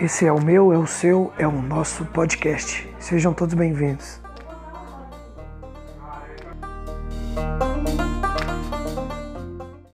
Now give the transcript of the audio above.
Esse é o meu, é o seu, é o nosso podcast. Sejam todos bem-vindos.